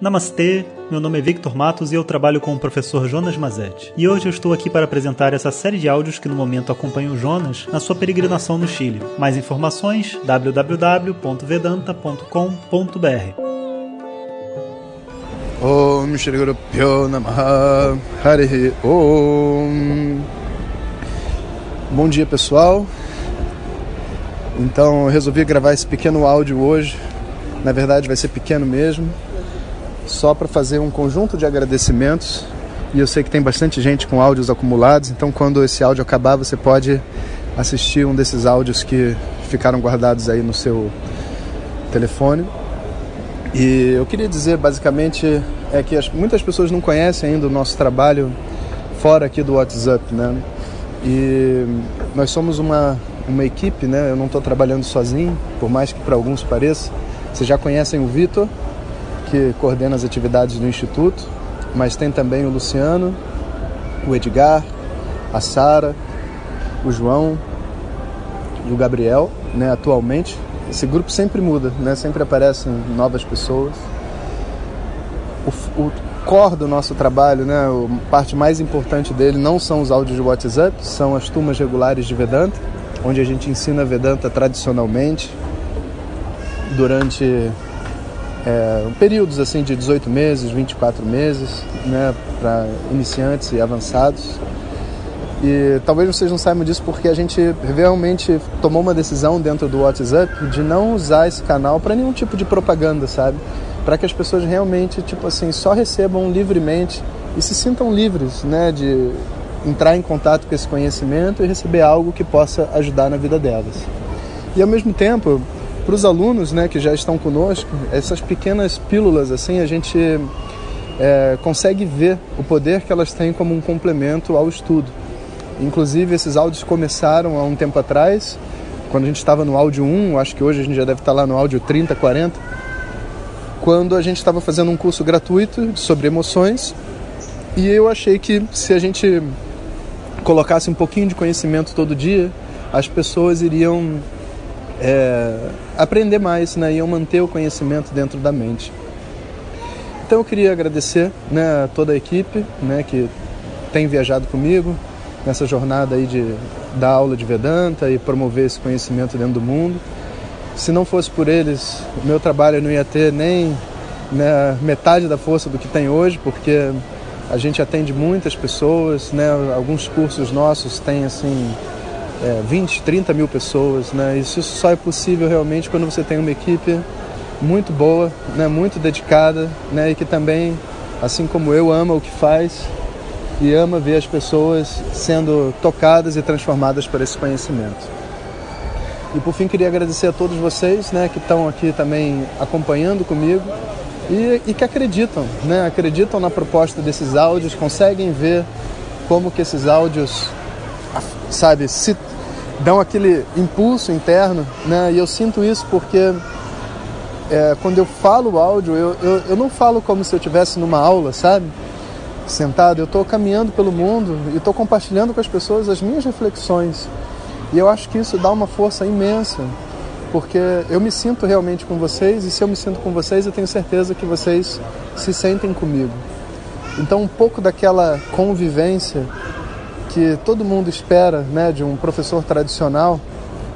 Namastê, meu nome é Victor Matos e eu trabalho com o professor Jonas Mazetti. E hoje eu estou aqui para apresentar essa série de áudios que no momento acompanham o Jonas na sua peregrinação no Chile. Mais informações www.vedanta.com.br. Om Shri Guru Pyo Namaha Harihi Om Bom dia pessoal Então eu resolvi gravar esse pequeno áudio hoje Na verdade vai ser pequeno mesmo Só para fazer um conjunto de agradecimentos E eu sei que tem bastante gente com áudios acumulados Então quando esse áudio acabar você pode assistir um desses áudios que ficaram guardados aí no seu telefone e eu queria dizer basicamente é que as, muitas pessoas não conhecem ainda o nosso trabalho fora aqui do WhatsApp, né? E nós somos uma, uma equipe, né? Eu não estou trabalhando sozinho, por mais que para alguns pareça. Vocês já conhecem o Vitor, que coordena as atividades do Instituto, mas tem também o Luciano, o Edgar, a Sara, o João e o Gabriel, né? Atualmente esse grupo sempre muda, né? Sempre aparecem novas pessoas. O, o core do nosso trabalho, né? A parte mais importante dele não são os áudios de WhatsApp, são as turmas regulares de Vedanta, onde a gente ensina Vedanta tradicionalmente durante é, períodos assim de 18 meses, 24 meses, né? Para iniciantes e avançados. E talvez vocês não saibam disso porque a gente realmente tomou uma decisão dentro do WhatsApp de não usar esse canal para nenhum tipo de propaganda, sabe? Para que as pessoas realmente, tipo assim, só recebam livremente e se sintam livres, né, de entrar em contato com esse conhecimento e receber algo que possa ajudar na vida delas. E ao mesmo tempo, para os alunos, né, que já estão conosco, essas pequenas pílulas assim, a gente é, consegue ver o poder que elas têm como um complemento ao estudo. Inclusive, esses áudios começaram há um tempo atrás, quando a gente estava no áudio 1, acho que hoje a gente já deve estar lá no áudio 30, 40, quando a gente estava fazendo um curso gratuito sobre emoções. E eu achei que se a gente colocasse um pouquinho de conhecimento todo dia, as pessoas iriam é, aprender mais, né? iam manter o conhecimento dentro da mente. Então eu queria agradecer né, a toda a equipe né, que tem viajado comigo, nessa jornada aí de dar aula de Vedanta e promover esse conhecimento dentro do mundo. Se não fosse por eles, o meu trabalho não ia ter nem né, metade da força do que tem hoje, porque a gente atende muitas pessoas, né? Alguns cursos nossos têm assim é, 20, 30 mil pessoas, né? Isso só é possível realmente quando você tem uma equipe muito boa, né? Muito dedicada, né? E que também, assim como eu, ama o que faz e ama ver as pessoas sendo tocadas e transformadas por esse conhecimento. E por fim queria agradecer a todos vocês, né, que estão aqui também acompanhando comigo e, e, que acreditam, né, acreditam na proposta desses áudios, conseguem ver como que esses áudios, sabe, se dão aquele impulso interno, né, e eu sinto isso porque é, quando eu falo áudio, eu, eu, eu não falo como se eu estivesse numa aula, sabe? sentado, eu estou caminhando pelo mundo e estou compartilhando com as pessoas as minhas reflexões. E eu acho que isso dá uma força imensa, porque eu me sinto realmente com vocês e se eu me sinto com vocês, eu tenho certeza que vocês se sentem comigo. Então, um pouco daquela convivência que todo mundo espera né, de um professor tradicional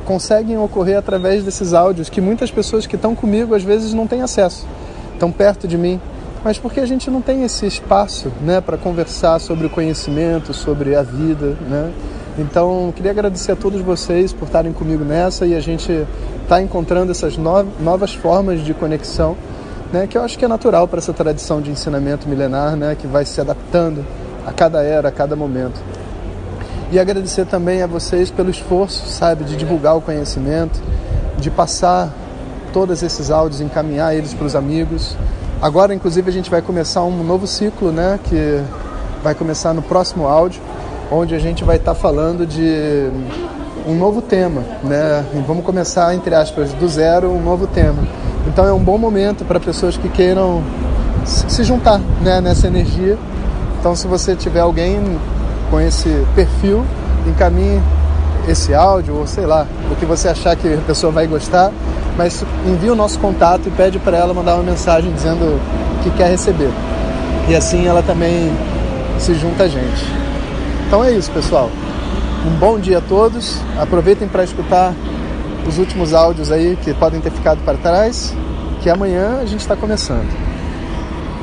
conseguem ocorrer através desses áudios que muitas pessoas que estão comigo às vezes não têm acesso, estão perto de mim mas porque a gente não tem esse espaço né, para conversar sobre o conhecimento, sobre a vida. Né? Então, queria agradecer a todos vocês por estarem comigo nessa e a gente está encontrando essas novas formas de conexão, né, que eu acho que é natural para essa tradição de ensinamento milenar, né, que vai se adaptando a cada era, a cada momento. E agradecer também a vocês pelo esforço, sabe, de divulgar o conhecimento, de passar todos esses áudios, encaminhar eles para os amigos. Agora, inclusive, a gente vai começar um novo ciclo, né? Que vai começar no próximo áudio, onde a gente vai estar tá falando de um novo tema, né? E vamos começar, entre aspas, do zero, um novo tema. Então é um bom momento para pessoas que queiram se juntar né, nessa energia. Então, se você tiver alguém com esse perfil, encaminhe esse áudio, ou sei lá, o que você achar que a pessoa vai gostar, mas envia o nosso contato e pede para ela mandar uma mensagem dizendo que quer receber. E assim ela também se junta a gente. Então é isso, pessoal. Um bom dia a todos. Aproveitem para escutar os últimos áudios aí que podem ter ficado para trás, que amanhã a gente está começando.